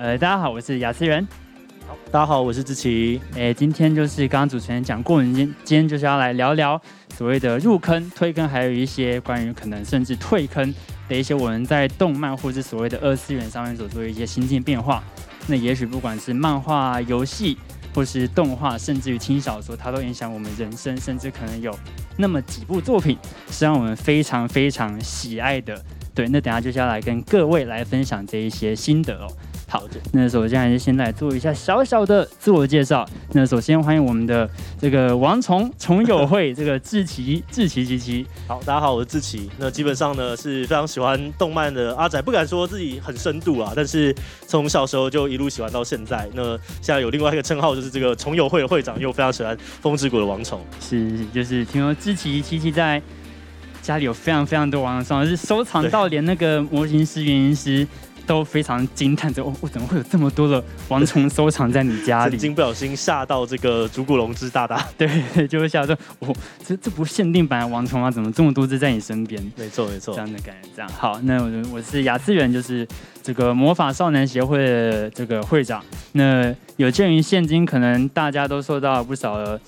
呃，大家好，我是雅思人。大家好，我是志奇。哎，今天就是刚刚主持人讲过，我们今今天就是要来聊聊所谓的入坑、推坑，还有一些关于可能甚至退坑的一些我们在动漫或是所谓的二次元上面所做的一些心境变化。那也许不管是漫画、游戏，或是动画，甚至于轻小说，它都影响我们人生，甚至可能有那么几部作品是让我们非常非常喜爱的。对，那等下就是要来跟各位来分享这一些心得哦。好的，那首先还是先来做一下小小的自我介绍。那首先欢迎我们的这个王虫虫友会这个志奇志奇奇奇。好，大家好，我是志奇。那基本上呢是非常喜欢动漫的阿仔，不敢说自己很深度啊，但是从小时候就一路喜欢到现在。那现在有另外一个称号，就是这个虫友会的会长，又非常喜欢风之谷的王虫。是，就是听说志奇奇奇在家里有非常非常多王虫，是收藏到连那个模型师、原型师。都非常惊叹着，哦，我怎么会有这么多的王虫收藏在你家里？曾经不小心吓到这个竹谷龙之大大，对，就会吓到，哦，这这不限定版的王虫啊，怎么这么多只在你身边？没错没错，这样的感觉，这样好。那我我是雅思源，就是这个魔法少年协会的这个会长。那有鉴于现今可能大家都受到不少的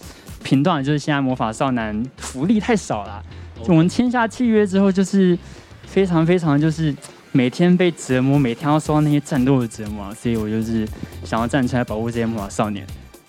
评断，就是现在魔法少男福利太少了。我们签下契约之后，就是非常非常就是。每天被折磨，每天要受到那些战斗的折磨，所以我就是想要站出来保护这些魔法少年。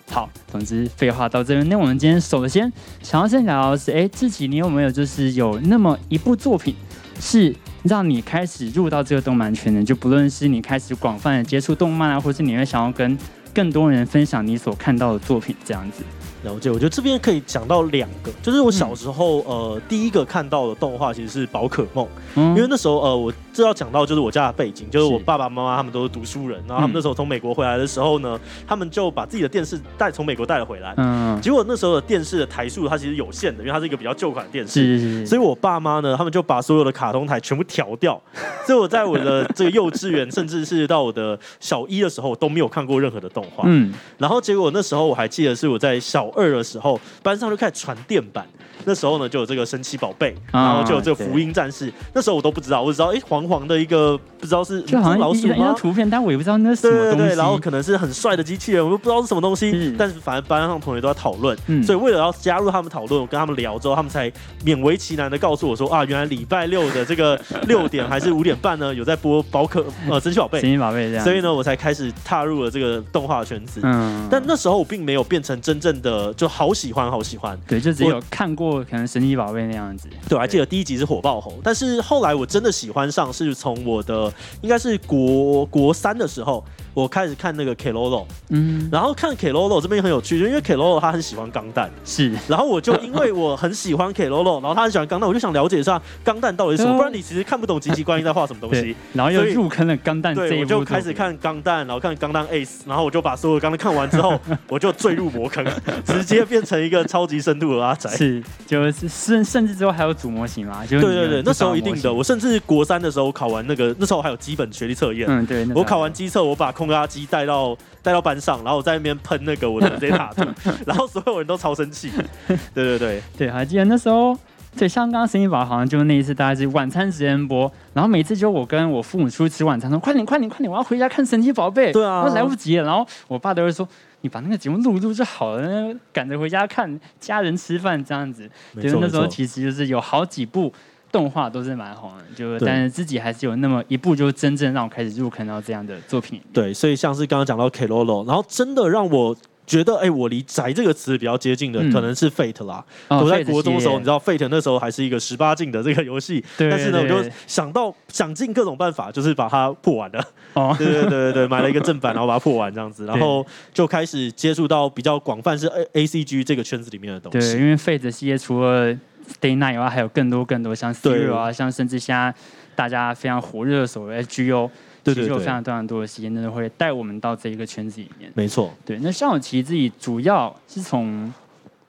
好，总之废话到这边，那我们今天首先想要先聊的是，哎，自己你有没有就是有那么一部作品，是让你开始入到这个动漫圈的？就不论是你开始广泛的接触动漫啊，或是你会想要跟更多人分享你所看到的作品这样子。了解，我觉得这边可以讲到两个，就是我小时候呃第一个看到的动画其实是宝可梦，因为那时候呃我。这要讲到就是我家的背景，就是我爸爸妈妈他们都是读书人，然后他们那时候从美国回来的时候呢，他们就把自己的电视带从美国带了回来。嗯，结果那时候的电视的台数它其实有限的，因为它是一个比较旧款电视。是所以我爸妈呢，他们就把所有的卡通台全部调掉。所以我在我的这个幼稚园，甚至是到我的小一的时候，都没有看过任何的动画。嗯。然后结果那时候我还记得是我在小二的时候，班上就开始传电板。那时候呢，就有这个神奇宝贝，然后就有这个福音战士。那时候我都不知道，我只知道哎，黄黄的一个，不知道是就好像老鼠吗图片，但我也不知道那是什么东西。然后可能是很帅的机器人，我都不知道是什么东西。但是反正班上同学都在讨论，所以为了要加入他们讨论，我跟他们聊之后，他们才勉为其难的告诉我说啊，原来礼拜六的这个 六点还是五点半呢，有在播宝可呃神奇宝贝，神奇宝贝这样。所以呢，我才开始踏入了这个动画圈子。嗯，但那时候我并没有变成真正的就好喜欢好喜欢。对，就只有看过可能神奇宝贝。那样子，对，我还记得第一集是火爆猴，但是后来我真的喜欢上，是从我的应该是国国三的时候。我开始看那个 K Lolo，嗯，然后看 K Lolo 这边很有趣，就因为 K Lolo 他很喜欢钢弹，是，然后我就因为我很喜欢 K Lolo，然后他很喜欢钢弹，我就想了解一下钢弹到底是什么，不然你其实看不懂吉吉观音在画什么东西，然后又入坑了钢弹，对，我就开始看钢弹，然后看钢弹 Ace，然后我就把所有钢弹看完之后，我就坠入魔坑，直接变成一个超级深度的阿宅，是，就是甚甚至之后还有组模型嘛，就对对对，那时候一定的，我甚至国三的时候考完那个，那时候还有基本学历测验，嗯，对，我考完机测，我把空压机带到。带到班上，然后我在那边喷那个我的这些塔图，然后所有人都超生气。对对对对，还记得那时候，对，像刚刚声音宝好像就是那一次，大概是晚餐时间播，然后每次就我跟我父母出去吃晚餐，说快点快点快点，我要回家看神奇宝贝。对啊，来不及了。然后我爸都会说，你把那个节目录一录就好了，赶着回家看家人吃饭这样子。就是那时候其实就是有好几部。动画都是蛮红的，就但是自己还是有那么一部，就真正让我开始入坑到这样的作品。对，所以像是刚刚讲到 K Lolo，然后真的让我觉得，哎，我离宅这个词比较接近的，可能是 Fate 啦。我在国中的时候，你知道 Fate 那时候还是一个十八禁的这个游戏，但是呢，我就想到想尽各种办法，就是把它破完了。哦，对对对对对，买了一个正版，然后把它破完这样子，然后就开始接触到比较广泛是 A A C G 这个圈子里面的东西。对，因为 Fate 系列除了 Day Night 以外，还有更多更多像 Zero 啊，像甚至现在大家非常火热的所谓 GO，对对对，有非常非常多的时间，真的会带我们到这一个圈子里面。没错，对。那像我其实自己主要是从，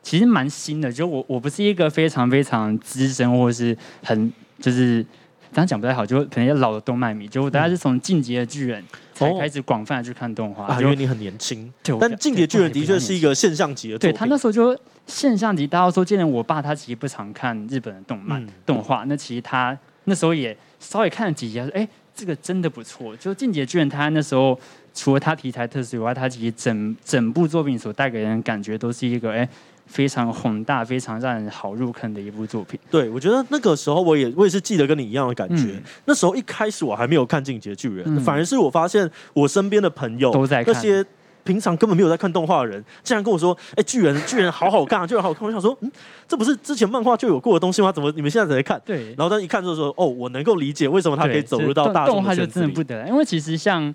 其实蛮新的，就我我不是一个非常非常资深或者是很就是这样讲不太好，就可能老的动漫迷，就大家是从《进击的巨人》才开始广泛的去看动画啊，因为你很年轻。对，但《进击的巨人》的确是一个现象级的，对他那时候就。现象级，大家说，既然我爸他其实不常看日本的动漫动画，那其实他那时候也稍微看了几集，说：“哎，这个真的不错。”就《进击的巨人》，他那时候除了他题材特殊以外，他其实整整部作品所带给人感觉都是一个哎。非常宏大、非常让人好入坑的一部作品。对，我觉得那个时候我也我也是记得跟你一样的感觉。那时候一开始我还没有看《进击的巨人》，反而是我发现我身边的朋友都在那些平常根本没有在看动画的人，竟然跟我说：“哎，巨人，巨人好好看，啊，巨人好看。”我想说：“嗯，这不是之前漫画就有过的东西吗？怎么你们现在才在看？”对。然后他一看就说：“哦，我能够理解为什么他可以走入到大动画就真的不得，因为其实像。”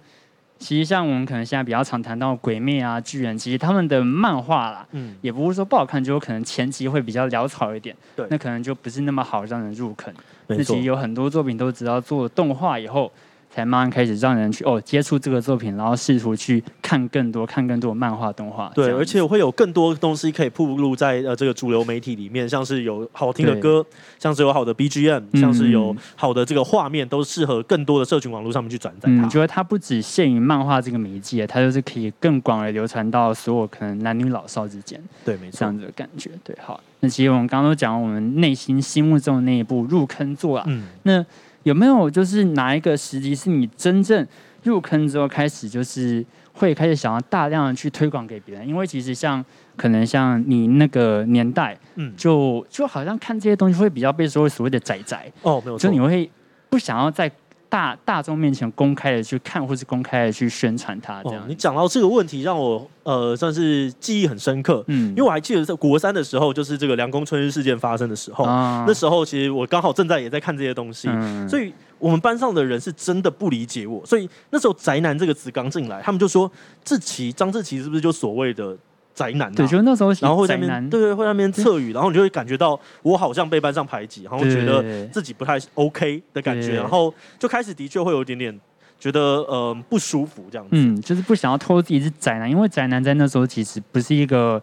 其实像我们可能现在比较常谈到《鬼灭》啊、巨人，其实他们的漫画啦，嗯，也不是说不好看，就有可能前期会比较潦草一点，对，那可能就不是那么好让人入坑。那其实有很多作品都知道做动画以后。才慢慢开始让人去哦接触这个作品，然后试图去看更多、看更多漫画、动画。对，而且会有更多东西可以铺露在呃这个主流媒体里面，像是有好听的歌，像是有好的 BGM，像是有好的这个画面，都适合更多的社群网络上面去转载。嗯，觉得它不只限于漫画这个媒介，它就是可以更广而流传到所有可能男女老少之间。对，没错，这样子的感觉。对，好，那其实我们刚刚都讲我们内心心目中的那一部入坑作啊，嗯，那。有没有就是哪一个时机是你真正入坑之后开始，就是会开始想要大量的去推广给别人？因为其实像可能像你那个年代，嗯，就就好像看这些东西会比较被说所谓的仔仔哦，没有，就你会不想要在。大大众面前公开的去看，或是公开的去宣传它，这样。你讲到这个问题，让我呃算是记忆很深刻。嗯，因为我还记得在国三的时候，就是这个凉宫春日事件发生的时候，那时候其实我刚好正在也在看这些东西，所以我们班上的人是真的不理解我，所以那时候“宅男”这个词刚进来，他们就说志奇张志奇是不是就所谓的？宅男，对，就那时候，然后会在那边，对对，会在那边侧语，然后你就会感觉到我好像被班上排挤，然后觉得自己不太 OK 的感觉，然后就开始的确会有一点点觉得呃不舒服这样子，嗯，就是不想要透露自己是宅男，因为宅男在那时候其实不是一个。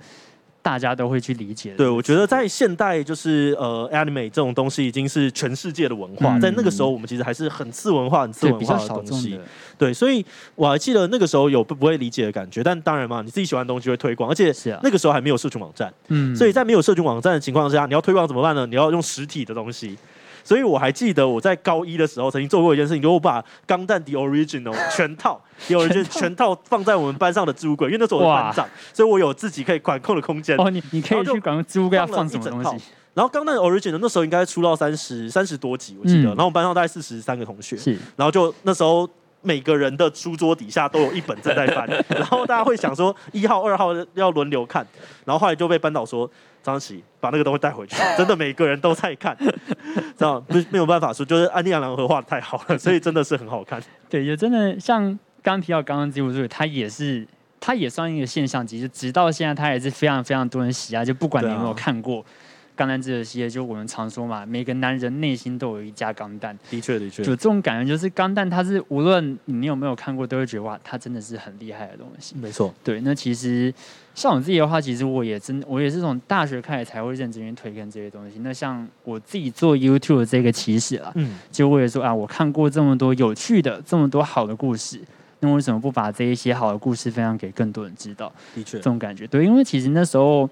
大家都会去理解。对，我觉得在现代，就是呃，anime 这种东西已经是全世界的文化。在那个时候，我们其实还是很次文化、很次文化的东西。对，所以我还记得那个时候有不不会理解的感觉。但当然嘛，你自己喜欢的东西会推广，而且那个时候还没有社群网站。嗯，所以在没有社群网站的情况下，你要推广怎么办呢？你要用实体的东西。所以我还记得我在高一的时候曾经做过一件事情，就我把《钢弹 The Original》全套，The Original 全套放在我们班上的置物柜，因为那时候我是班长，所以我有自己可以管控的空间。哦，你你可以去管控置物柜要放什么东西。然后《钢弹 Original》那时候应该出到三十三十多集，我记得。然后我们班上大概四十三个同学，是。然后就那时候每个人的书桌底下都有一本正在翻，然后大家会想说一号、二号要轮流看，然后后来就被班导说。张琪把那个东西带回去，真的每个人都在看，这样不没有办法说，就是安利亚良和画的太好了，所以真的是很好看。对，也真的像刚提到刚刚这部剧，它也是，它也算一个现象级，就直到现在，它也是非常非常多人喜爱，就不管你有没有看过。钢弹这个系列，就我们常说嘛，每个男人内心都有一架钢弹。的确，的确，就这种感觉，就是钢弹，它是无论你有没有看过，都会觉得哇，它真的是很厉害的东西。没错，对。那其实像我自己的话，其实我也真，我也是从大学开始才会认真去推荐这些东西。那像我自己做 YouTube 这个起始了，嗯，就为了说啊，我看过这么多有趣的、这么多好的故事，那为什么不把这一些好的故事分享给更多人知道？的确，这种感觉，对，因为其实那时候。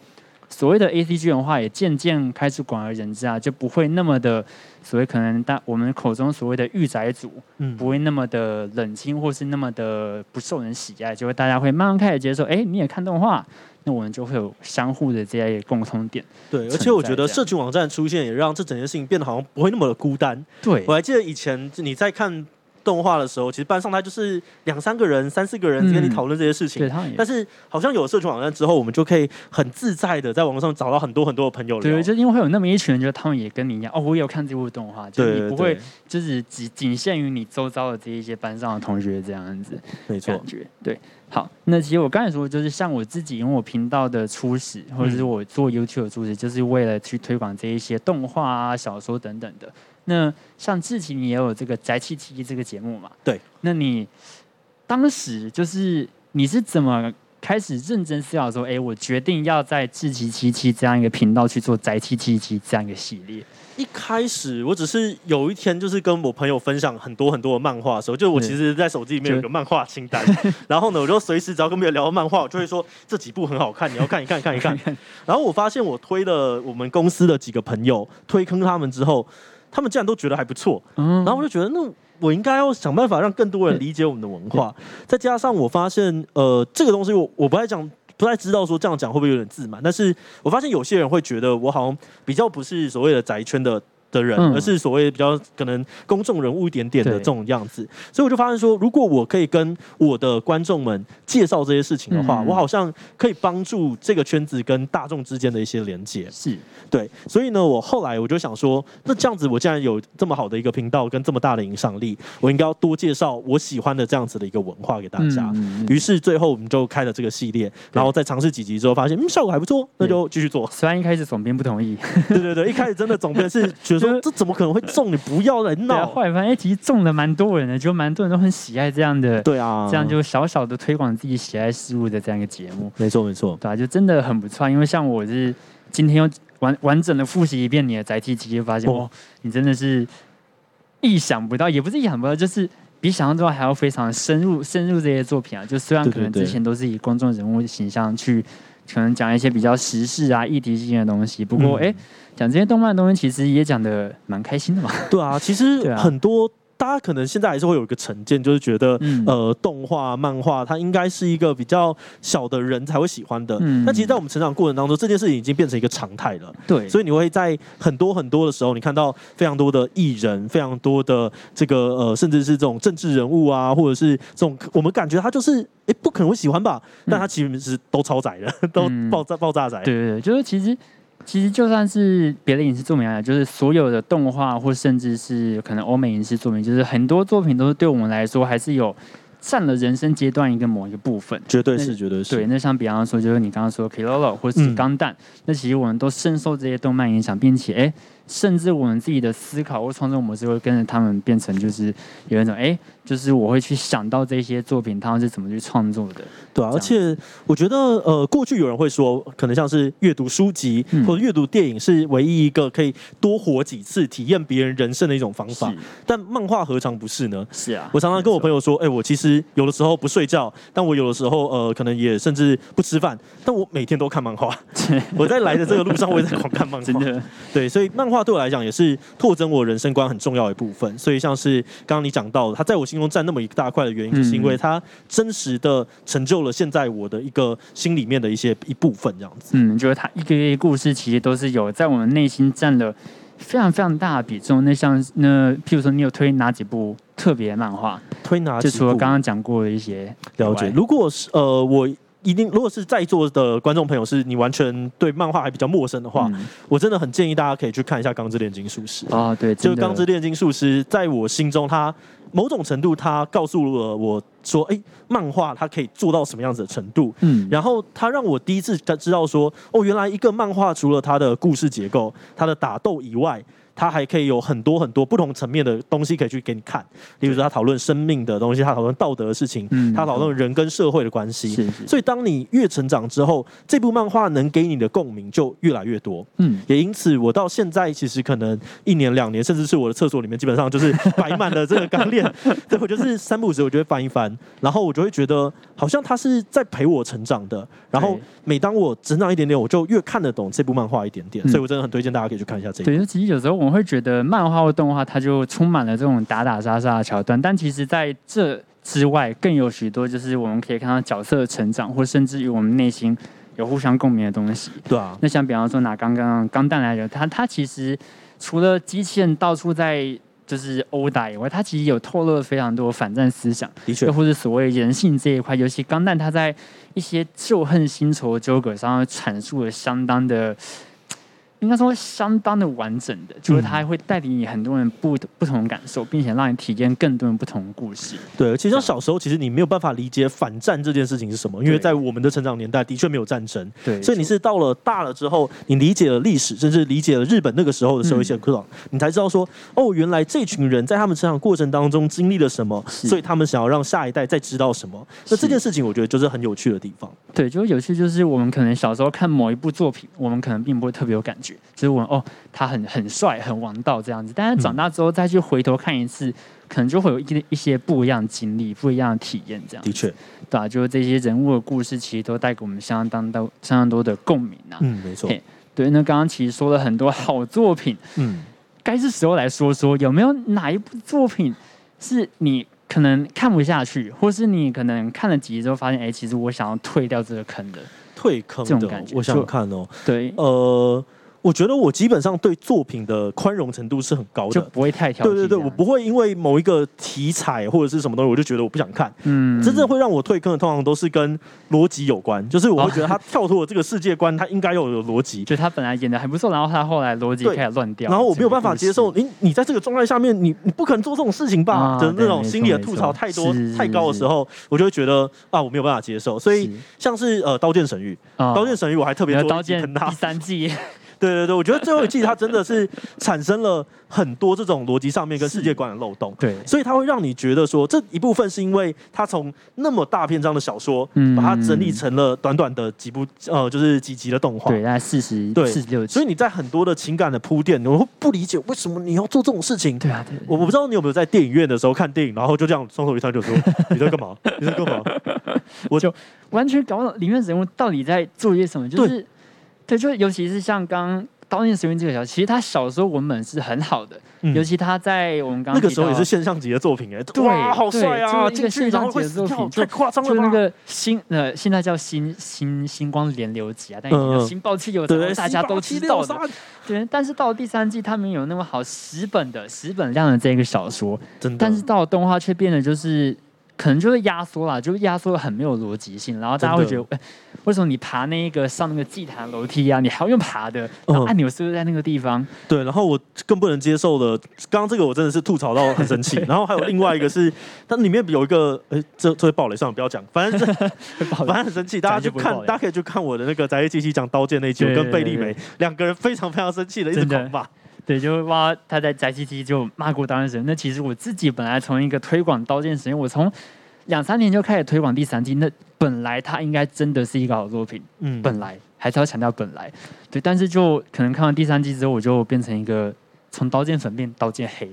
所谓的 A C G 文化也渐渐开始广而人之啊，就不会那么的所谓可能大我们口中所谓的御宅族，嗯，不会那么的冷清或是那么的不受人喜爱，就会大家会慢慢开始接受，哎，你也看动画，那我们就会有相互的这些共通点。对，而且我觉得社群网站出现也让这整件事情变得好像不会那么的孤单。对我还记得以前你在看。动画的时候，其实班上他就是两三个人、三四个人跟你讨论这些事情。但是好像有社群网站之后，我们就可以很自在的在网上找到很多很多的朋友。对，就因为会有那么一群人，就他们也跟你一样，哦，我有看这部动画，就你不会就是仅仅限于你周遭的这一些班上的同学这样子。没错，感觉对。好，那其实我刚才说，就是像我自己，因为我频道的初始，或者是我做 YouTube 的初始，就是为了去推广这一些动画啊、小说等等的。那像志奇，你也有这个宅气 T 这个节目嘛？对。那你当时就是你是怎么开始认真思考说，哎，我决定要在志奇七七这样一个频道去做宅气七七这样一个系列？一开始我只是有一天就是跟我朋友分享很多很多的漫画的时候，就我其实，在手机里面有个漫画清单，然后呢，我就随时只要跟别人聊到漫画，我就会说这几部很好看，你要看一看，看一看。然后我发现我推了我们公司的几个朋友推坑他们之后。他们竟然都觉得还不错，然后我就觉得，那我应该要想办法让更多人理解我们的文化。再加上我发现，呃，这个东西我我不太讲，不太知道说这样讲会不会有点自满。但是我发现有些人会觉得我好像比较不是所谓的宅圈的。的人，而是所谓比较可能公众人物一点点的这种样子，所以我就发现说，如果我可以跟我的观众们介绍这些事情的话，我好像可以帮助这个圈子跟大众之间的一些连接。是对，所以呢，我后来我就想说，那这样子，我既然有这么好的一个频道跟这么大的影响力，我应该要多介绍我喜欢的这样子的一个文化给大家。于是最后我们就开了这个系列，然后再尝试几集之后，发现嗯效果还不错，那就继续做。虽然一开始总编不同意，对对对，一开始真的总编是觉得。说这怎么可能会中？你不要来闹！后来发现，哎，其实中了蛮多人的，就蛮多人都很喜爱这样的。对啊，这样就小小的推广自己喜爱事物的这样一个节目。没错，没错，对啊，就真的很不错。因为像我是今天又完完整的复习一遍你的载体集，就发现哦，你真的是意想不到，也不是意想不到，就是比想象中还要非常深入深入这些作品啊。就虽然可能之前都是以公众人物形象去。可能讲一些比较时事啊、议题性的东西。不过，哎，讲这些动漫的东西，其实也讲的蛮开心的嘛。对啊，其实 很多。大家可能现在还是会有一个成见，就是觉得呃，动画、漫画它应该是一个比较小的人才会喜欢的。但其实，在我们成长过程当中，这件事情已经变成一个常态了。对，所以你会在很多很多的时候，你看到非常多的艺人，非常多的这个呃，甚至是这种政治人物啊，或者是这种我们感觉他就是哎，不可能会喜欢吧？但他其实是都超载的，都爆炸爆炸载。对对对，就是其实。其实就算是别的影视作品来讲，就是所有的动画，或甚至是可能欧美影视作品，就是很多作品都是对我们来说还是有占了人生阶段一个某一个部分。绝对是，绝对是。对，那像比方说，就是你刚刚说《Kilolo》或者是《钢弹》，那其实我们都深受这些动漫影响，并且哎。甚至我们自己的思考或创作模式会跟着他们变成，就是有一种哎，就是我会去想到这些作品他们是怎么去创作的，对啊。而且我觉得呃，过去有人会说，可能像是阅读书籍或者阅读电影是唯一一个可以多活几次体验别人人生的一种方法。但漫画何尝不是呢？是啊。我常常跟我朋友说，哎，我其实有的时候不睡觉，但我有的时候呃，可能也甚至不吃饭，但我每天都看漫画。我在来的这个路上，我也在狂看漫画。真的。对，所以漫画对我来讲也是拓增我人生观很重要的一部分。所以像是刚刚你讲到，的，他在我心中占那么一大块的原因，就是因为他真实的成就了现在我的一个心里面的一些一部分，这样子。嗯，就是他一个一个故事其实都是有在我们内心占了非常非常大的比重。那像那譬如说，你有推哪几部特别漫画？推哪？就除了刚刚讲过的一些了解。如果是呃我。一定，如果是在座的观众朋友是你完全对漫画还比较陌生的话，我真的很建议大家可以去看一下《钢之炼金术师》啊，对，就《钢之炼金术师》在我心中，他某种程度他告诉了我说，哎，漫画它可以做到什么样子的程度，嗯，然后他让我第一次知道说，哦，原来一个漫画除了它的故事结构、它的打斗以外。他还可以有很多很多不同层面的东西可以去给你看，例如说他讨论生命的东西，他讨论道德的事情，他讨论人跟社会的关系。所以当你越成长之后，这部漫画能给你的共鸣就越来越多。嗯，也因此我到现在其实可能一年两年，甚至是我的厕所里面基本上就是摆满了这个钢链。对我就是三不五时我就会翻一翻，然后我就会觉得好像他是在陪我成长的。然后每当我成长一点点，我就越看得懂这部漫画一点点。所以我真的很推荐大家可以去看一下这。对，其实有时候。我们会觉得漫画或动画它就充满了这种打打杀杀的桥段，但其实在这之外，更有许多就是我们可以看到角色的成长，或甚至于我们内心有互相共鸣的东西。对啊，那像比方说拿刚刚钢弹来讲，它它其实除了机器人到处在就是殴打以外，他其实有透露了非常多反战思想，的确，又或者所谓人性这一块，尤其钢蛋他在一些旧恨新仇纠葛上阐述了相当的。应该说相当的完整的，就是它会带领你很多人不不同的感受，并且让你体验更多人不同的故事。对，其实像小时候其实你没有办法理解反战这件事情是什么，因为在我们的成长年代的确没有战争。对，所以你是到了大了之后，你理解了历史，甚至理解了日本那个时候的社会现况，你才知道说，哦，原来这群人在他们成长过程当中经历了什么，所以他们想要让下一代再知道什么。那这件事情我觉得就是很有趣的地方。对，就是有趣，就是我们可能小时候看某一部作品，我们可能并不会特别有感觉。就是我哦，他很很帅，很王道这样子。但是长大之后再去回头看一次，可能就会有一一些不一样的经历，不一样的体验。这样的确，对啊，就是这些人物的故事，其实都带给我们相当多、相当多的共鸣啊。嗯，没错。对，那刚刚其实说了很多好作品，嗯，该是时候来说说有没有哪一部作品是你可能看不下去，或是你可能看了几集之后发现，哎，其实我想要退掉这个坑的，退坑的感觉。我想看哦，对，呃。我觉得我基本上对作品的宽容程度是很高的，就不会太挑。对对对，我不会因为某一个题材或者是什么东西，我就觉得我不想看。嗯，真正会让我退坑的，通常都是跟逻辑有关，就是我会觉得他跳脱了这个世界观，他应该要有逻辑。就他本来演的还不错，然后他后来逻辑开始乱掉，然后我没有办法接受。你你在这个状态下面，你你不可能做这种事情吧？的那种心里的吐槽太多太高的时候，我就会觉得啊，我没有办法接受。所以像是呃《刀剑神域》，《刀剑神域》我还特别多刀剑第三季。对对对，我觉得最后一季它真的是产生了很多这种逻辑上面跟世界观的漏洞。对，所以它会让你觉得说，这一部分是因为它从那么大篇章的小说，嗯，把它整理成了短短的几部，呃，就是几集的动画。对，大概四十，对，四十六集。所以你在很多的情感的铺垫，我会不理解为什么你要做这种事情。对啊，对。我我不知道你有没有在电影院的时候看电影，然后就这样双手一摊就说你在干嘛？你在干嘛？我就完全搞不懂里面人物到底在做些什么。就是，对，就尤其是像刚。刀剑神域这个小，其实他小时候文本是很好的，尤其他在我们刚那个时候也是现象级的作品哎，对，好帅啊！这个现象级的作品，太夸张了就那个星呃，现在叫星星星光连流集啊，但有星爆气有大家都知道的，对。但是到了第三季，他们有那么好十本的十本量的这个小说，真的，但是到了动画却变得就是。可能就是压缩了，就压缩的很没有逻辑性，然后大家会觉得，为什么你爬那个上那个祭坛楼梯啊，你还要用爬的？然后按钮是不是在那个地方？对，然后我更不能接受的，刚刚这个我真的是吐槽到很生气。然后还有另外一个是，它里面有一个，哎，这这会暴雷，算了，不要讲，反正是 反正很生气，大家去看，大家可以去看我的那个宅机器讲刀剑那集，我跟贝利梅两个人非常非常生气的一直狂骂。对，就挖他在宅基地就骂过刀剑神。那其实我自己本来从一个推广刀剑神，我从两三年就开始推广第三季。那本来它应该真的是一个好作品，嗯，本来还是要强调本来。对，但是就可能看完第三季之后，我就变成一个从刀剑粉变刀剑黑。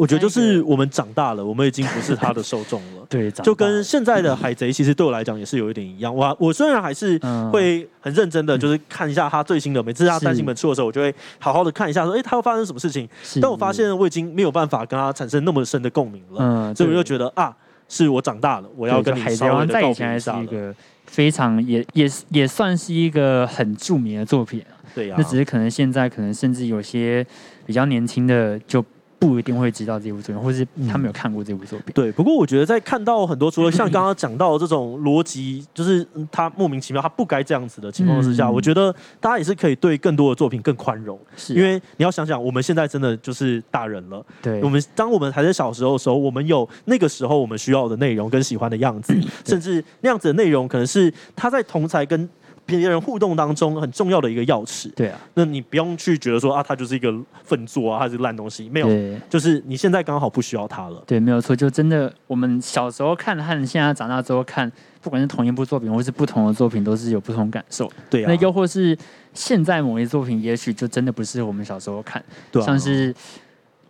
我觉得就是我们长大了，我们已经不是他的受众了。对，就跟现在的海贼，其实对我来讲也是有一点一样。我我虽然还是会很认真的，就是看一下他最新的，每次他单行本出的时候，我就会好好的看一下，说哎，他会发生什么事情。但我发现我已经没有办法跟他产生那么深的共鸣了。嗯，所以我就觉得啊，是我长大了，我要跟你稍微的告别一下一个非常也也也算是一个很著名的作品对呀，那只是可能现在可能甚至有些比较年轻的就。不一定会知道这部作品，或是他没有看过这部作品。对，不过我觉得在看到很多除了像刚刚讲到这种逻辑，就是他莫名其妙他不该这样子的情况之下，我觉得大家也是可以对更多的作品更宽容。是，因为你要想想，我们现在真的就是大人了。对，我们当我们还在小时候的时候，我们有那个时候我们需要的内容跟喜欢的样子，甚至那样子的内容可能是他在同才跟。别人互动当中很重要的一个钥匙，对啊，那你不用去觉得说啊，它就是一个粪作啊，它是烂东西，没有，就是你现在刚好不需要它了，对，没有错，就真的我们小时候看和现在长大之后看，不管是同一部作品或是不同的作品，都是有不同感受，对啊，那又或是现在某一作品，也许就真的不是我们小时候看，对，像是。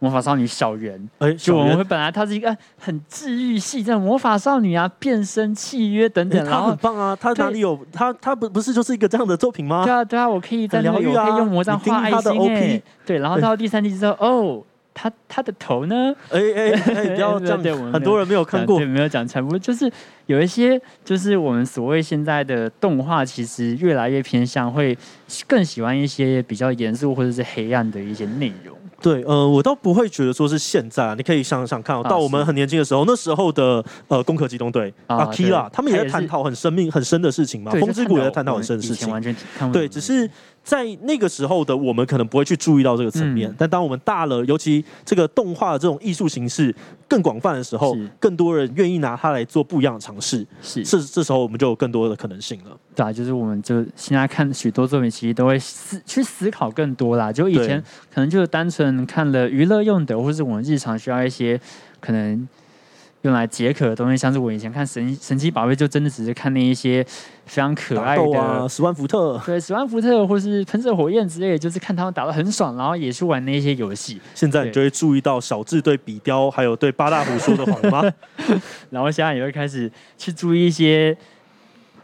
魔法少女小圆，哎，就我们本来她是一个很治愈系，这样魔法少女啊，变身契约等等，她很棒啊，她哪里有她她不不是就是一个这样的作品吗？对啊对啊，我可以在疗愈啊，可以用魔杖画爱心哎，对，然后到第三季之后，哦，他他的头呢？哎哎哎，不要这样，很多人没有看过，对，没有讲全部，就是有一些就是我们所谓现在的动画，其实越来越偏向会更喜欢一些比较严肃或者是黑暗的一些内容。对，呃，我倒不会觉得说是现在啊，你可以想想看，到我们很年轻的时候，那时候的呃攻壳机动队啊，Kira，他们也在探讨很生命很深的事情嘛，风之谷也在探讨很深的事情，对，只是。在那个时候的我们可能不会去注意到这个层面，但当我们大了，尤其这个动画的这种艺术形式更广泛的时候，更多人愿意拿它来做不一样的尝试，是这这时候我们就有更多的可能性了。对啊，就是我们就现在看许多作品，其实都会思去思考更多啦。就以前可能就是单纯看了娱乐用的，或是我们日常需要一些可能。用来解渴的东西，像是我以前看神神奇宝贝，就真的只是看那一些非常可爱的十万伏特，对十万伏特或是喷射火焰之类的，就是看他们打的很爽，然后也去玩那些游戏。现在你就会注意到小智对比雕还有对八大胡说的谎吗？然后现在也会开始去注意一些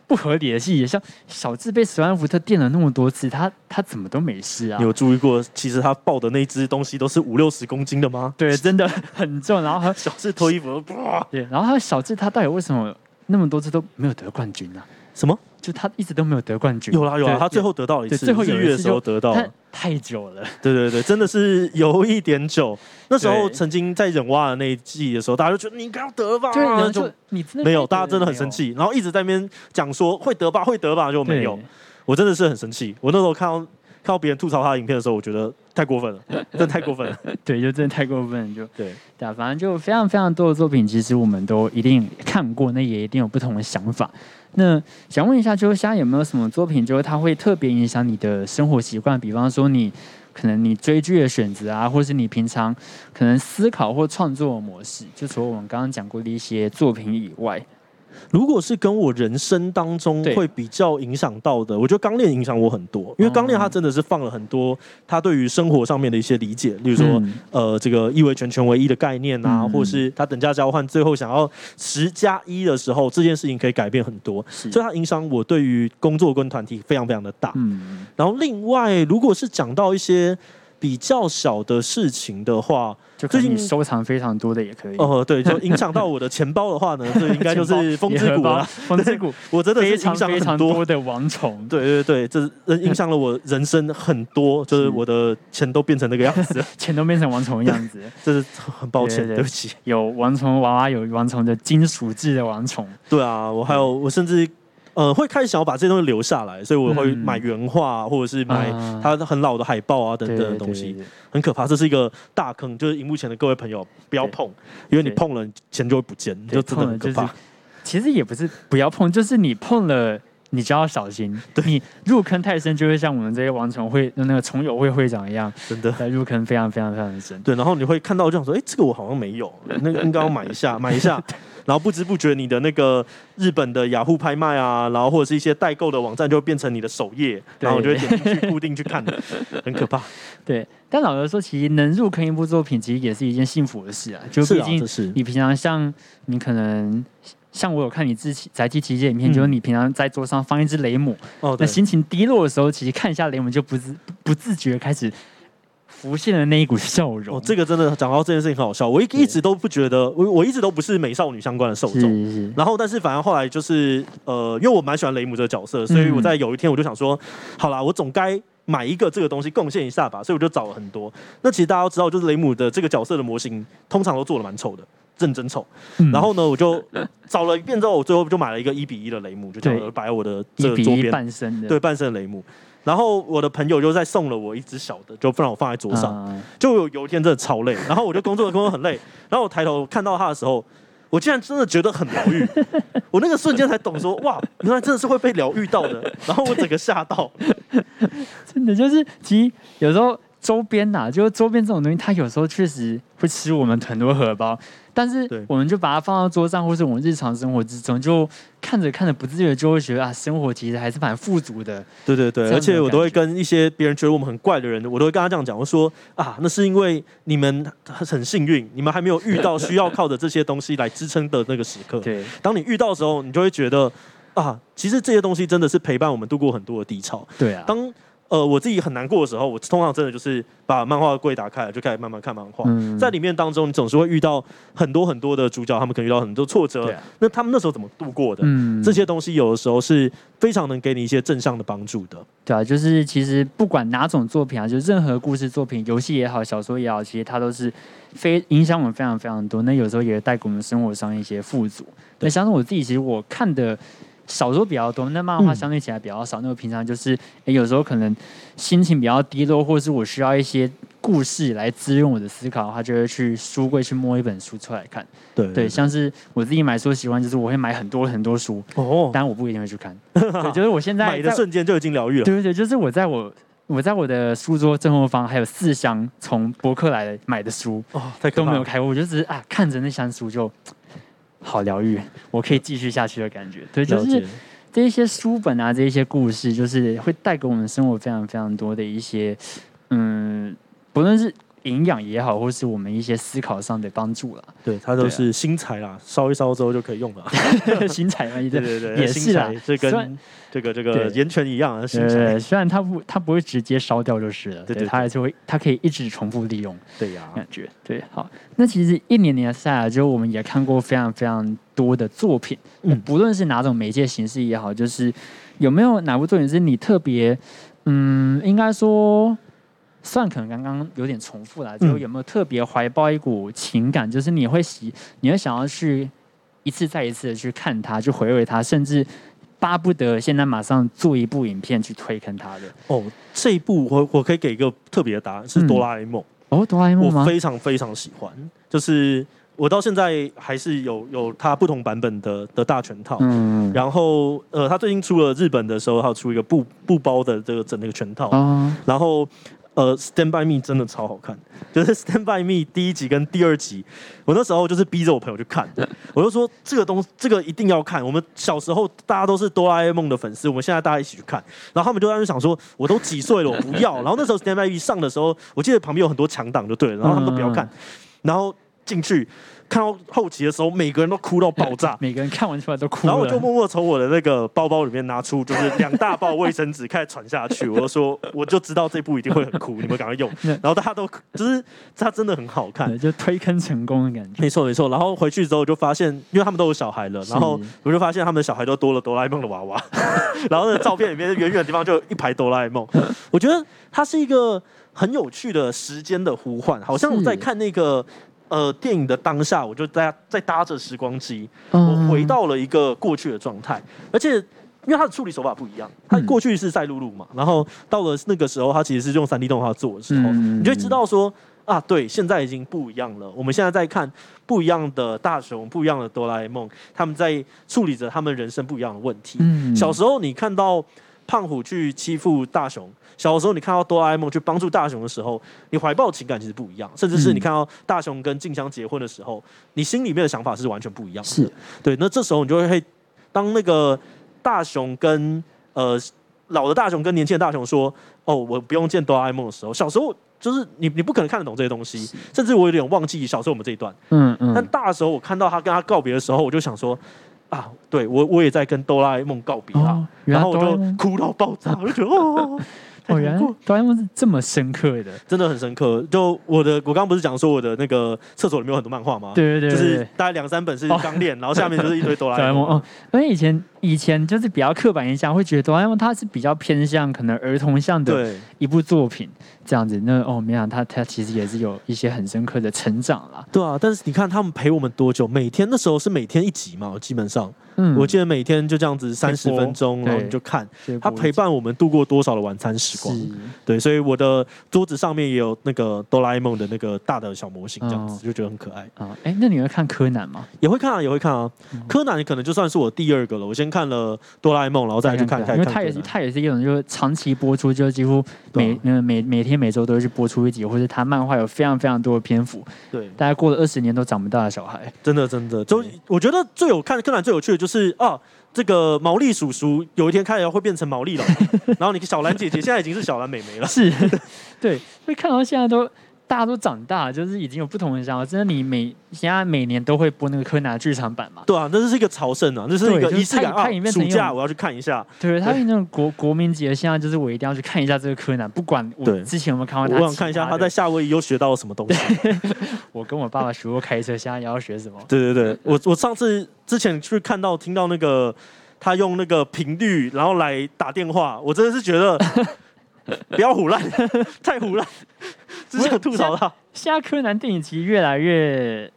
不合理的细节，像小智被史万福特电了那么多次，他他怎么都没事啊？你有注意过，其实他抱的那只东西都是五六十公斤的吗？对，真的很重。然后他 小智脱衣服，对，然后他小智他到底为什么那么多次都没有得冠军呢？什么？就他一直都没有得冠军。有啦有啦，他最后得到了一次，最后日月的时候得到。太久了。对对对，真的是有一点久。那时候曾经在忍蛙的那一季的时候，大家就觉得你应该要得吧，就你没有，大家真的很生气，然后一直在那边讲说会得吧，会得吧，就没有。我真的是很生气。我那时候看到看到别人吐槽他的影片的时候，我觉得太过分了，真的太过分了。对，就真的太过分，就对对啊，反正就非常非常多的作品，其实我们都一定看过，那也一定有不同的想法。那想问一下，就是现在有没有什么作品，就是它会特别影响你的生活习惯？比方说，你可能你追剧的选择啊，或是你平常可能思考或创作模式，就除了我们刚刚讲过的一些作品以外。如果是跟我人生当中会比较影响到的，我觉得钢炼影响我很多，因为钢炼它真的是放了很多他对于生活上面的一些理解，例如说呃这个一为全全唯一的概念啊，或是他等价交换最后想要十加一的时候，这件事情可以改变很多，所以它影响我对于工作跟团体非常非常的大。然后另外如果是讲到一些。比较小的事情的话，最近收藏非常多的也可以。哦，对，就影响到 我的钱包的话呢，这应该就是风之谷了。风之谷，我真的是影响非常多的王虫。对对对，这影响了我人生很多，就是我的钱都变成那个样子，钱都变成王虫的样子，这是很抱歉，对不起。有王虫娃娃，有王虫的金属制的王虫。对啊，我还有，我甚至。呃，会开始想要把这些东西留下来，所以我会买原画，或者是买它很老的海报啊等等的东西，很可怕。这是一个大坑，就是荧幕前的各位朋友不要碰，因为你碰了钱就会不见，就真的很可怕。其实也不是不要碰，就是你碰了，你就要小心。你入坑太深，就会像我们这些王虫会那个虫友会会长一样，真的入坑非常非常非常深。对，然后你会看到这样说，哎，这个我好像没有，那个应该要买一下，买一下。然后不知不觉，你的那个日本的雅虎拍卖啊，然后或者是一些代购的网站，就会变成你的首页，然后我就会点进去固定去看，很可怕。对，但老实说，其实能入坑一部作品，其实也是一件幸福的事啊。就毕竟你平常像你可能像我有看你自己宅基奇些影片，就是你平常在桌上放一只雷姆，哦，那心情低落的时候，其实看一下雷姆就不自不自觉开始。浮现的那一股笑容，哦，这个真的讲到这件事情很好笑。我一一直都不觉得，我我一直都不是美少女相关的受众。然后，但是反而后来就是，呃，因为我蛮喜欢雷姆这个角色，所以我在有一天我就想说，好啦，我总该买一个这个东西贡献一下吧。所以我就找了很多。那其实大家都知道，就是雷姆的这个角色的模型，通常都做的蛮丑的，认真丑。然后呢，我就找了一遍之后，我最后就买了一个一比一的雷姆，就这样摆在我的这个桌边，半身的，对，半身的雷姆。然后我的朋友就再送了我一只小的，就不让我放在桌上。就有有一天真的超累，然后我就工作工作很累，然后我抬头看到他的时候，我竟然真的觉得很疗愈。我那个瞬间才懂说，哇，原来真的是会被疗愈到的。然后我整个吓到，真的就是其实有时候周边呐，就是周边这种东西，它有时候确实会吃我们很多荷包。但是，我们就把它放到桌上，或是我们日常生活之中，就看着看着，不自觉就会觉得啊，生活其实还是蛮富足的。对对对，而且我都会跟一些别人觉得我们很怪的人，我都会跟他这样讲，我说啊，那是因为你们很幸运，你们还没有遇到需要靠着这些东西来支撑的那个时刻。对，当你遇到的时候，你就会觉得啊，其实这些东西真的是陪伴我们度过很多的低潮。对啊，当。呃，我自己很难过的时候，我通常真的就是把漫画柜打开，就开始慢慢看漫画。在里面当中，你总是会遇到很多很多的主角，他们可能遇到很多挫折。那他们那时候怎么度过的？嗯这些东西有的时候是非常能给你一些正向的帮助的。对啊，就是其实不管哪种作品啊，就任何故事作品、游戏也好、小说也好，其实它都是非影响我们非常非常多。那有时候也带给我们生活上一些富足。那像是我自己，其实我看的。小说比较多，那漫画相对起来比较少。那我平常就是，有时候可能心情比较低落，或者是我需要一些故事来滋润我的思考的话，就会去书柜去摸一本书出来看。对对，像是我自己买书习惯，就是我会买很多很多书。哦，当然我不一定会去看。对，就是我现在买的瞬间就已经疗愈了。对对对，就是我在我我在我的书桌正后方还有四箱从博客来的买的书哦，都没有开过，我就只是啊看着那箱书就。好疗愈，我可以继续下去的感觉。对，就是这一些书本啊，这一些故事，就是会带给我们生活非常非常多的一些，嗯，不论是营养也好，或是我们一些思考上的帮助了。对，它都是新材啦，烧一烧之后就可以用了。新材嘛，对对对，也是啊，这跟这个这个盐泉一样，新材。虽然它不它不会直接烧掉就是了，对，它还是会它可以一直重复利用。对呀，感觉对。好，那其实一年年下来，就我们也看过非常非常多的作品，嗯，不论是哪种媒介形式也好，就是有没有哪部作品是你特别，嗯，应该说。算可能刚刚有点重复了，就有没有特别怀抱一股情感，就是你会喜，你会想要去一次再一次的去看它，去回味它，甚至巴不得现在马上做一部影片去推坑它的。哦，这一部我我可以给一个特别的答案，是哆啦 A 梦。哦，哆啦 A 梦我非常非常喜欢，就是我到现在还是有有它不同版本的的大全套。嗯，然后呃，他最近出了日本的时候，他出一个布布包的这个整那个全套。然后。呃，《Stand by Me》真的超好看，就是《Stand by Me》第一集跟第二集，我那时候就是逼着我朋友去看，我就说这个东这个一定要看。我们小时候大家都是哆啦 A 梦的粉丝，我们现在大家一起去看，然后他们就在那想说，我都几岁了，我不要。然后那时候《Stand by Me》上的时候，我记得旁边有很多强档，就对了，然后他们都不要看，然后进去。看到后期的时候，每个人都哭到爆炸，每个人看完出来都哭。然后我就默默从我的那个包包里面拿出，就是两大包卫生纸，开始传下去。我就说，我就知道这部一定会很哭，你们赶快用。然后大家都就是它真的很好看，就推坑成功的感觉。没错没错。然后回去之后就发现，因为他们都有小孩了，然后我就发现他们的小孩都多了哆啦 A 梦的娃娃。然后那照片里面远远的地方就一排哆啦 A 梦。我觉得它是一个很有趣的时间的呼唤，好像我在看那个。呃，电影的当下，我就在在搭着时光机，我回到了一个过去的状态。而且，因为它的处理手法不一样，它过去是赛璐璐嘛，然后到了那个时候，它其实是用三 D 动画做的时候，你就知道说啊，对，现在已经不一样了。我们现在在看不一样的大雄，不一样的哆啦 A 梦，他们在处理着他们人生不一样的问题。小时候你看到胖虎去欺负大雄。小时候，你看到哆啦 A 梦去帮助大雄的时候，你怀抱情感其实不一样。甚至是你看到大雄跟静香结婚的时候，你心里面的想法是完全不一样的。是对。那这时候你就会，当那个大雄跟呃老的大雄跟年轻的大雄说：“哦，我不用见哆啦 A 梦的时候，小时候就是你你不可能看得懂这些东西。甚至我有点忘记小时候我们这一段。嗯嗯。但大的时候，我看到他跟他告别的时候，我就想说。啊，对我我也在跟哆啦 A 梦告别啊，然后我就哭到爆炸，我就觉得哦，哦，原来哆啦 A 梦是这么深刻的，真的很深刻。就我的，我刚刚不是讲说我的那个厕所里面有很多漫画吗？对对对，就是大概两三本是钢炼，然后下面就是一堆哆啦 A 梦。哦，因为以前以前就是比较刻板印象，会觉得哆啦 A 梦它是比较偏向可能儿童向的一部作品。这样子，那哦，没想到他他其实也是有一些很深刻的成长啦。对啊，但是你看他们陪我们多久？每天那时候是每天一集嘛，基本上，嗯，我记得每天就这样子三十分钟，然后你就看他陪伴我们度过多少的晚餐时光。对，所以我的桌子上面也有那个哆啦 A 梦的那个大的小模型，这样子就觉得很可爱啊。哎，那你会看柯南吗？也会看啊，也会看啊。柯南可能就算是我第二个了。我先看了哆啦 A 梦，然后再去看，因为它也是他也是一种就是长期播出，就几乎每嗯每每天每周都会去播出。一集，或者它漫画有非常非常多的篇幅，对，大家过了二十年都长不大的小孩，真的真的，就我觉得最有看柯南最有趣的就是啊，这个毛利叔叔有一天看起来会变成毛利了，然后你小兰姐姐现在已经是小兰美眉了，是，对，会看到现在都。大家都长大，就是已经有不同的想法。真的，你每现在每年都会播那个柯南剧场版嘛？对啊，那是一个朝圣啊，那是一个仪式感啊。暑假我要去看一下。对，他有那种国国民节，现在就是我一定要去看一下这个柯南，不管我之前有没有看过他。我想看一下他在夏威夷又学到了什么东西。我跟我爸爸学过开车，现在也要学什么？对对对，我我上次之前去看到听到那个他用那个频率，然后来打电话，我真的是觉得 不要胡乱，太胡乱。只想吐槽他。现在柯南电影其实越来越，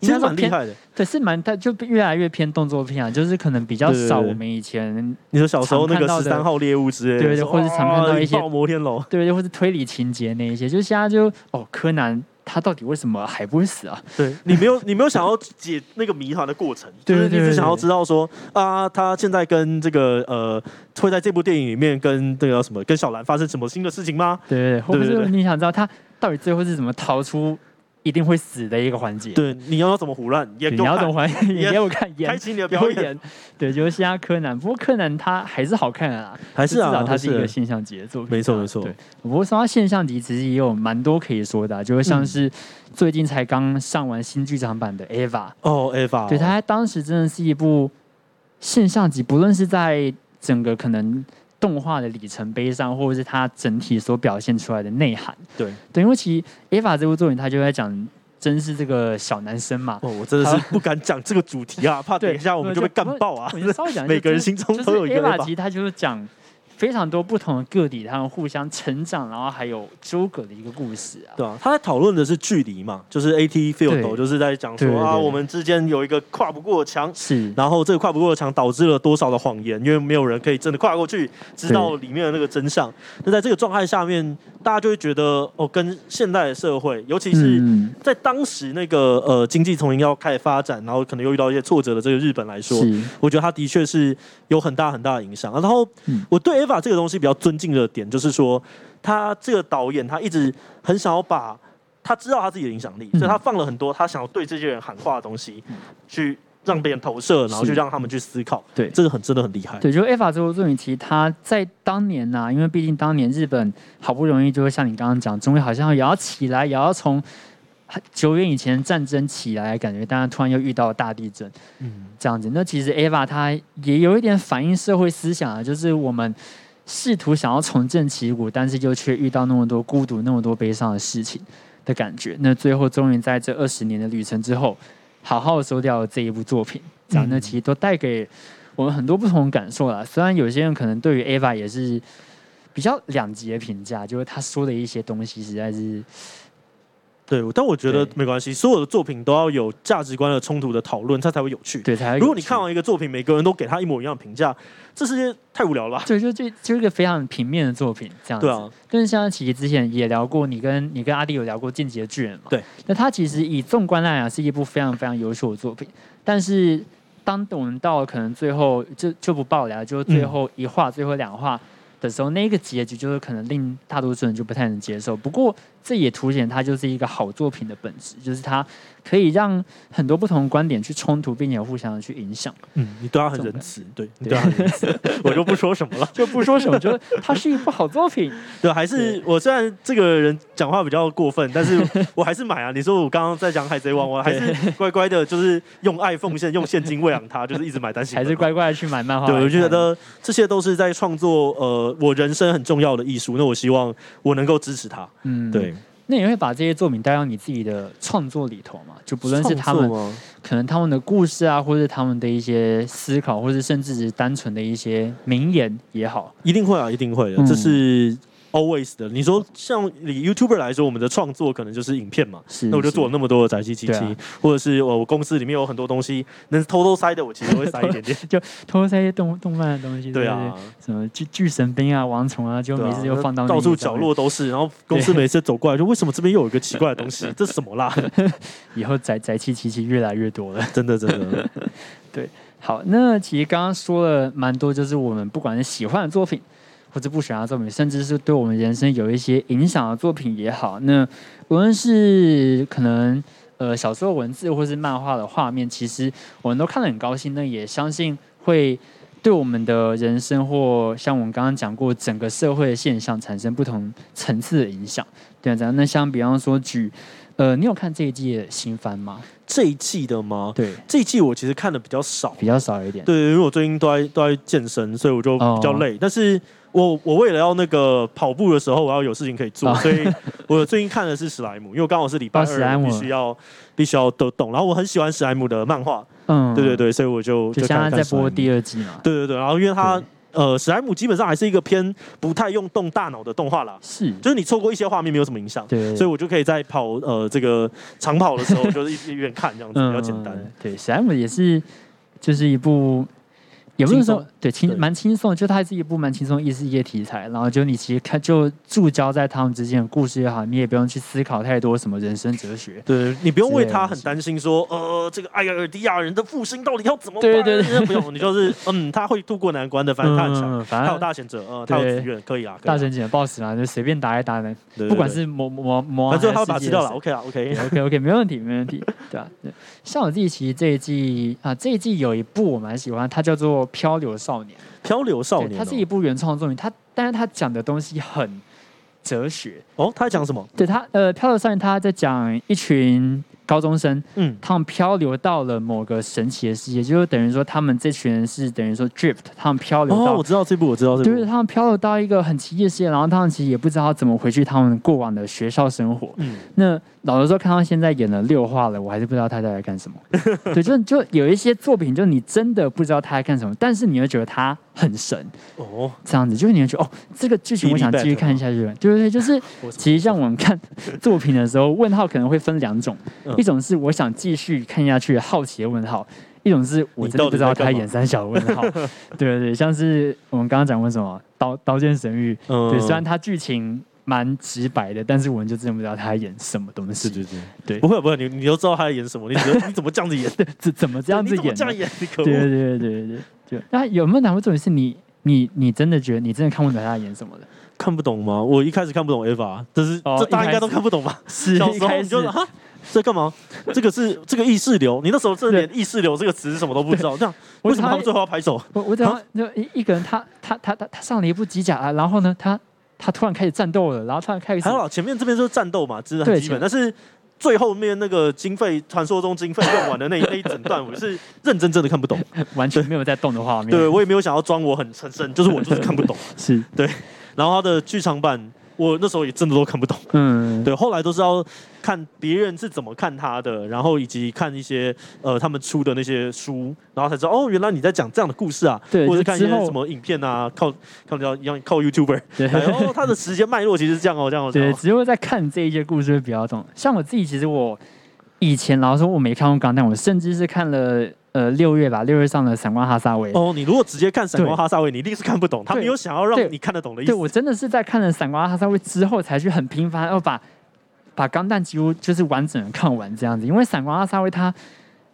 其实蛮厉害的。对，是蛮，他就越来越偏动作片啊，就是可能比较少我们以前你说小时候那个十三号猎物之类的，对对，或是常看到一些摩天楼，对对，或是推理情节那一些，就现在就哦，柯南他到底为什么还不会死啊？对你没有 你没有想要解那个谜团的过程，就是你只想要知道说啊，他现在跟这个呃，会在这部电影里面跟这个什么跟小兰发生什么新的事情吗？对对对，或者是你想知道他。到底最后是怎么逃出一定会死的一个环节。对，你要怎么胡乱演？你要怎么还演给我看？开启你的表演。对，就是现在柯南，不过柯南他还是好看啊，还是啊，他是一个现象级的作品。没错没错。对，不过说到现象级，其实也有蛮多可以说的，就是像是最近才刚上完新剧场版的 Eva。哦，Eva。对，他当时真的是一部现象级，不论是在整个可能。动画的里程碑上，或者是它整体所表现出来的内涵，对，对，因为其实《Eva》这部作品，它就在讲，真是这个小男生嘛。哦，我真的是不敢讲这个主题啊，怕等一下我们就被干爆啊。每个人心中都有一个。其实他就是讲。非常多不同的个体，他们互相成长，然后还有纠葛的一个故事啊。对啊，他在讨论的是距离嘛，就是 A T field，就是在讲说啊，我们之间有一个跨不过的墙，是，然后这个跨不过的墙导致了多少的谎言，因为没有人可以真的跨过去，知道里面的那个真相。那在这个状态下面，大家就会觉得哦，跟现代的社会，尤其是在当时那个呃经济从零要开始发展，然后可能又遇到一些挫折的这个日本来说，我觉得他的确是有很大很大的影响。然后我对。把这个东西比较尊敬的点，就是说，他这个导演他一直很想要把他知道他自己的影响力，所以他放了很多他想要对这些人喊话的东西，去让别人投射，然后就让他们去思考。对，这个很真的很厉害。对，就 A 法这部作品，其实它在当年呐，因为毕竟当年日本好不容易就会像你刚刚讲，终于好像也要起来，也要从久远以前战争起来，感觉，大家突然又遇到了大地震，嗯，这样子。那其实 A 法它也有一点反映社会思想啊，就是我们。试图想要重振旗鼓，但是又却遇到那么多孤独、那么多悲伤的事情的感觉。那最后终于在这二十年的旅程之后，好好收掉这一部作品。这样，那其实都带给我们很多不同的感受啦。虽然有些人可能对于 Ava 也是比较两极的评价，就是他说的一些东西实在是。对，但我觉得没关系。所有的作品都要有价值观的冲突的讨论，它才会有趣。对，才如果你看完一个作品，每个人都给他一模一样的评价，这世界太无聊了。对，就就就是一个非常平面的作品，这样子。对啊，跟像琪琪之前也聊过，你跟你跟阿弟有聊过《进击的巨人》嘛？对。那他其实以纵观来讲，是一部非常非常优秀的作品。但是，当我们到可能最后就就不爆了，就最后一话、最后两话的时候，那个结局就是可能令大多数人就不太能接受。不过。这也凸显它就是一个好作品的本质，就是它可以让很多不同的观点去冲突，并且互相的去影响。嗯，你对他很仁慈，对，对他很仁慈，我就不说什么了，就不说什么，觉得它是一部好作品。对，还是我虽然这个人讲话比较过分，但是 我还是买啊。你说我刚刚在讲海贼王，我还是乖乖的，就是用爱奉献，用现金喂养它，就是一直买单行，还是乖乖的去买漫画。对，我觉得这些都是在创作呃我人生很重要的艺术。那我希望我能够支持他。嗯，对。那你会把这些作品带到你自己的创作里头吗？就不论是他们可能他们的故事啊，或者他们的一些思考，或者甚至是单纯的一些名言也好，一定会啊，一定会的，这是。Always 的，你说像以 YouTuber 来说，我们的创作可能就是影片嘛，那我就做了那么多的宅机机器，或者是我公司里面有很多东西能偷偷塞的，我其实会塞一点点，就偷偷塞一些动动漫的东西，对啊，什么巨巨神兵啊、王虫啊，就每次就放到到处角落都是，然后公司每次走过来，就为什么这边又有一个奇怪的东西？这是什么啦？以后宅宅气机器越来越多了，真的真的，对，好，那其实刚刚说了蛮多，就是我们不管是喜欢的作品。或者不喜欢的作品，甚至是对我们人生有一些影响的作品也好，那无论是可能呃小时候文字，或是漫画的画面，其实我们都看得很高兴。那也相信会对我们的人生，或像我们刚刚讲过整个社会的现象，产生不同层次的影响。对啊，那像比方说举呃，你有看这一季的新番吗？这一季的吗？对，这一季我其实看的比较少，比较少一点。对，因为我最近都在都在健身，所以我就比较累。但是我我为了要那个跑步的时候，我要有事情可以做，所以 我最近看的是史莱姆，因为刚好是礼拜二，必须要必须要都懂。然后我很喜欢史莱姆的漫画，嗯，对对对，所以我就就现在在播第二季嘛。对对对，然后因为它呃史莱姆基本上还是一个偏不太用动大脑的动画啦，是，就是你错过一些画面没有什么影响，对，所以我就可以在跑呃这个长跑的时候，就是一一边看这样子比较简单。对，史莱姆也是就是一部。也不是说对轻蛮轻松，就它是一部蛮轻松的异世界题材，然后就你其实看就注焦在他们之间的故事也好，你也不用去思考太多什么人生哲学。对你不用为他很担心说，呃，这个艾尔迪亚人的复兴到底要怎么办？对对对不用，你就是嗯，他会度过难关的，反正他很强，嗯，反他有大贤者，呃，他有对资源，可以啊，大神姐的 BOSS 嘛，就随便打一打的，对对对不管是魔魔魔，反正他会把它吃掉了了。，OK 啊，OK。OK OK，没问题，没问题，对啊。对像我自己其实这一季啊，这一季有一部我蛮喜欢，它叫做《漂流少年》。漂流少年哦，它是一部原创作品，它但是它讲的东西很哲学。哦，他在讲什么？对他，呃，《漂流少年》他在讲一群高中生，嗯，他们漂流到了某个神奇的世界，就是等于说他们这群人是等于说 drift，他们漂流哦，到我知道这部，我知道这部。就是，他们漂流到一个很奇异的世界，然后他们其实也不知道怎么回去他们过往的学校生活。嗯，那老实说，看到现在演了六话了，我还是不知道他在干什么。对，就就有一些作品，就你真的不知道他在干什么，但是你会觉得他很神，哦，这样子，就是你会觉得哦，这个剧情我想继续看下去。对对对，就是其实像我们看作品的时候，问号可能会分两种，嗯。一种是我想继续看下去的好奇的问号。一种是我真的不知道他演三小的问号，对对对，像是我们刚刚讲过什么《刀刀剑神域》，嗯。对，虽然它剧情蛮直白的，但是我们就真的不知道他在演什么东西。对对对对不会不会，你你都知道他在演什么，你觉得 你怎么这样子演？怎怎么这样子演这样演？对对！对对对对，就那有没有哪部作品是你你你真的觉得你真的看不懂他在演什么的？看不懂吗？我一开始看不懂 Eva，但是哦这大家应该都看不懂吧？是小时候你就哈，这干嘛？这个是这个意识流，你那时候真的连意识流这个词是什么都不知道，这样为什么他们最后要拍手？我我讲就一一个人他他他他他上了一部机甲啊，然后呢他他突然开始战斗了，然后突然开始还好，前面这边就是战斗嘛，这是很基本，但是。最后面那个经费，传说中经费用完的那一 那一整段，我是认真真的看不懂。完全没有在动的画面。对我也没有想要装我很深深，就是我就是看不懂。是对然后他的剧场版，我那时候也真的都看不懂。嗯。对，后来都是要看别人是怎么看他的，然后以及看一些呃他们出的那些书，然后才知道哦，原来你在讲这样的故事啊，对或者是看一些什么影片啊，靠靠叫一样靠 YouTuber，对。然后他的时间脉络其实是这样哦，这样哦，对，哦。只有在看这一些故事会比较懂。像我自己，其实我以前老实说我没看过钢弹，我甚至是看了呃六月吧，六月上的《闪光哈萨维》。哦，你如果直接看《闪光哈萨维》，你一定是看不懂，他没有想要让你看得懂的意思。对我真的是在看了《闪光哈萨维》之后，才去很频繁要把把钢弹几乎就是完整的看完这样子，因为《闪光哈萨维》它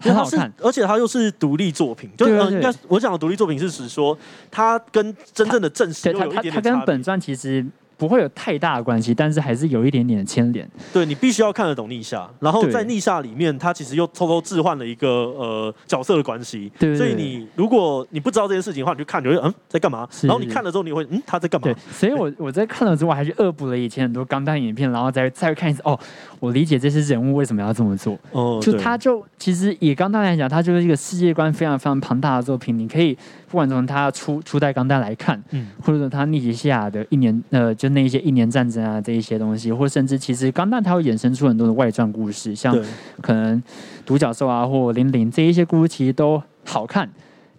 因为它是很好看，，而且它又是独立作品，就是我讲的独立作品是指说，它跟真正的正史对又有一它它跟本传其实不会有太大的关系，但是还是有一点点的牵连。对你必须要看得懂逆下，然后在逆下里面，它其实又偷偷置换了一个呃角色的关系。对所以你如果你不知道这件事情的话，你就看，你会嗯在干嘛？然后你看了之后，你会嗯他在干嘛对？，所以我我在看了之后，还去恶补了以前很多钢弹影片，然后再再看一次。哦，我理解这些人物为什么要这么做。哦就他就其实以钢弹来讲，它就是一个世界观非常非常庞大的作品。你可以不管从他初初代钢弹来看，嗯或者说它逆袭下的一年呃，就那一些一年战争啊这一些东西，或甚至其实钢弹它会衍生出很多的外传故事，像可能独角兽啊或零零这一些故事，其实都好看。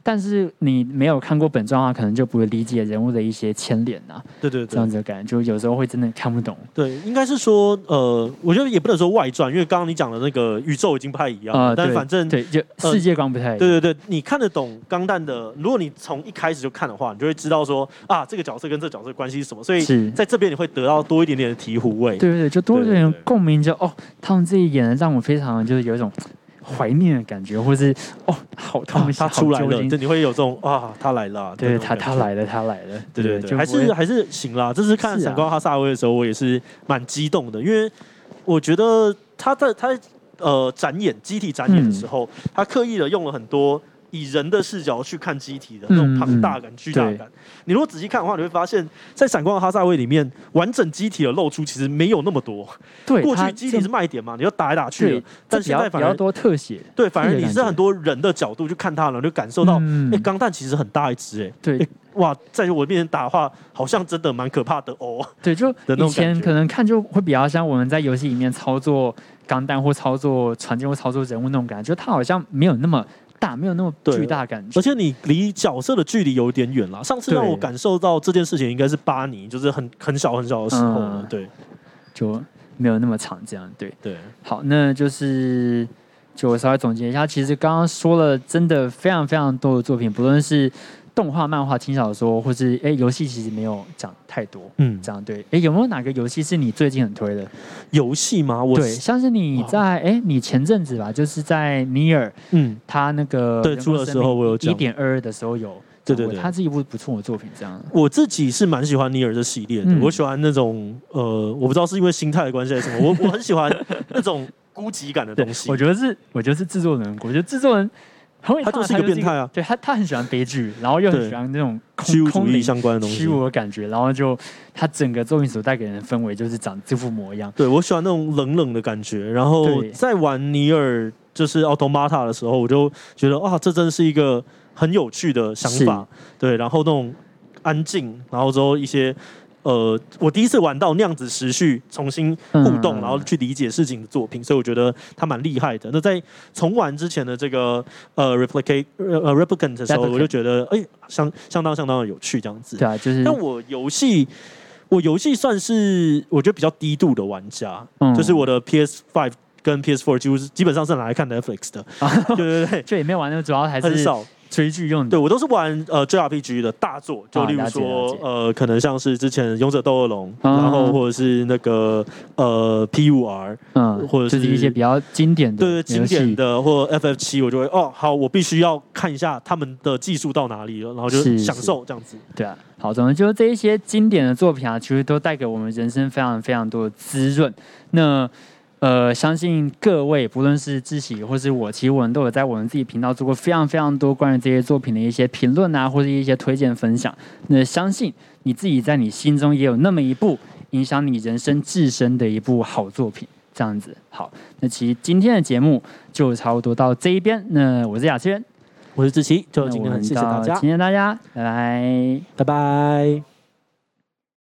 但是你没有看过本传的话，可能就不会理解人物的一些牵连啊，对对这样子的感觉，就有时候会真的看不懂。对，应该是说呃，我觉得也不能说外传，因为刚刚你讲的那个宇宙已经不太一样了，啊，但反正对，就世界观不太一样。对对对，你看得懂钢弹的，如果你从一开始就看的话，你就会知道说啊，这个角色跟这个角色关系是什么，所以是在这边你会得到多一点点的醍醐味。对对对，就多一对对点共鸣，就哦，他们这一演的让我非常就是有一种怀念的感觉，或是哦，好痛啊他出来了，就你会有这种啊，他来了，对他他来了，他来了，对对对，还是还是行啦。这次看《闪光哈萨威》的时候，我也是蛮激动的，因为我觉得他在他呃展演机体展演的时候，嗯他刻意的用了很多。以人的视角去看机体的那种嗯庞大感、巨大感，你如果仔细看的话，你会发现在《闪光的哈萨威》里面，完整机体的露出其实没有那么多。对过去机体是卖点嘛，你要打来打去的，，但现在反而多特写，对，反而你是很多人的角度去看它，然后就感受到，嗯哎，钢弹其实很大一只，哎，对诶哇，在我面前打的话，好像真的蛮可怕的哦。对，就以前可能看就会比较像我们在游戏里面操作钢弹或操作船舰或操作人物那种感觉，就它好像没有那么大，没有那么巨大感觉而。且你离角色的距离有点远了。上次让我感受到这件事情，应该是巴尼，就是很很小很小的时候了。嗯对就没有那么长，这样对。对，好，那就是就稍微总结一下，其实刚刚说了真的非常非常多的作品，不论是动画、漫画、轻小说，或是哎游戏，其实没有讲太多。嗯，这样对。哎，有没有哪个游戏是你最近很推的游戏吗？我对，像是你在哎，你前阵子吧，就是在尼尔，嗯，他那个对出的时候，我有一点二的时候有。对对对，它是一部不错的作品。这样，我自己是蛮喜欢尼尔这系列的。我喜欢那种呃，我不知道是因为心态的关系还是什么，我 我很喜欢那种孤寂感的东西。我觉得是，我觉得是制作人，我觉得制作人他就是一个变态啊。对他，他很喜欢悲剧，然后又很喜欢那种虚无主义相关的东西，虚无的感觉。然后就他整个作品所带给人的氛围，就是长这副模样。对我喜欢那种冷冷的感觉。然后在玩尼尔就是奥托马塔的时候，我就觉得哇，这真是一个。很有趣的想法，对，然后那种安静，然后之后一些，呃，我第一次玩到那样子持续重新互动，然后去理解事情的作品，所以我觉得他蛮厉害的。那在重玩之前的这个呃 replicate 呃 replicant 的时候，我就觉得哎，相相当相当的有趣，这样子。对啊，就是。但我游戏，我游戏算是我觉得比较低度的玩家，就是我的 PS Five 跟 PS Four 几乎是基本上是拿来看 Netflix 的，对对对，就也没有玩，那主要还是很少。追剧用的，对我都是玩呃 JRPG 的大作，就例如说呃，可能像是之前《勇者斗恶龙》，然后或者是那个呃 P 五 R，嗯，或者是一些比较经典的，经典的或 FF 七，我就会哦，好，我必须要看一下他们的技术到哪里了，然后就享受这样子。对啊，好，总之就是这一些经典的作品啊，其实都带给我们人生非常非常多的滋润。那呃，相信各位不论是志喜或是我，其实我们都有在我们自己频道做过非常非常多关于这些作品的一些评论啊，或者一些推荐分享。那相信你自己在你心中也有那么一部影响你人生至深的一部好作品，这样子。好，那其实今天的节目就差不多到这一边。那我是雅轩，我是志奇，就今天很谢谢大家，谢谢大家，拜拜，拜拜。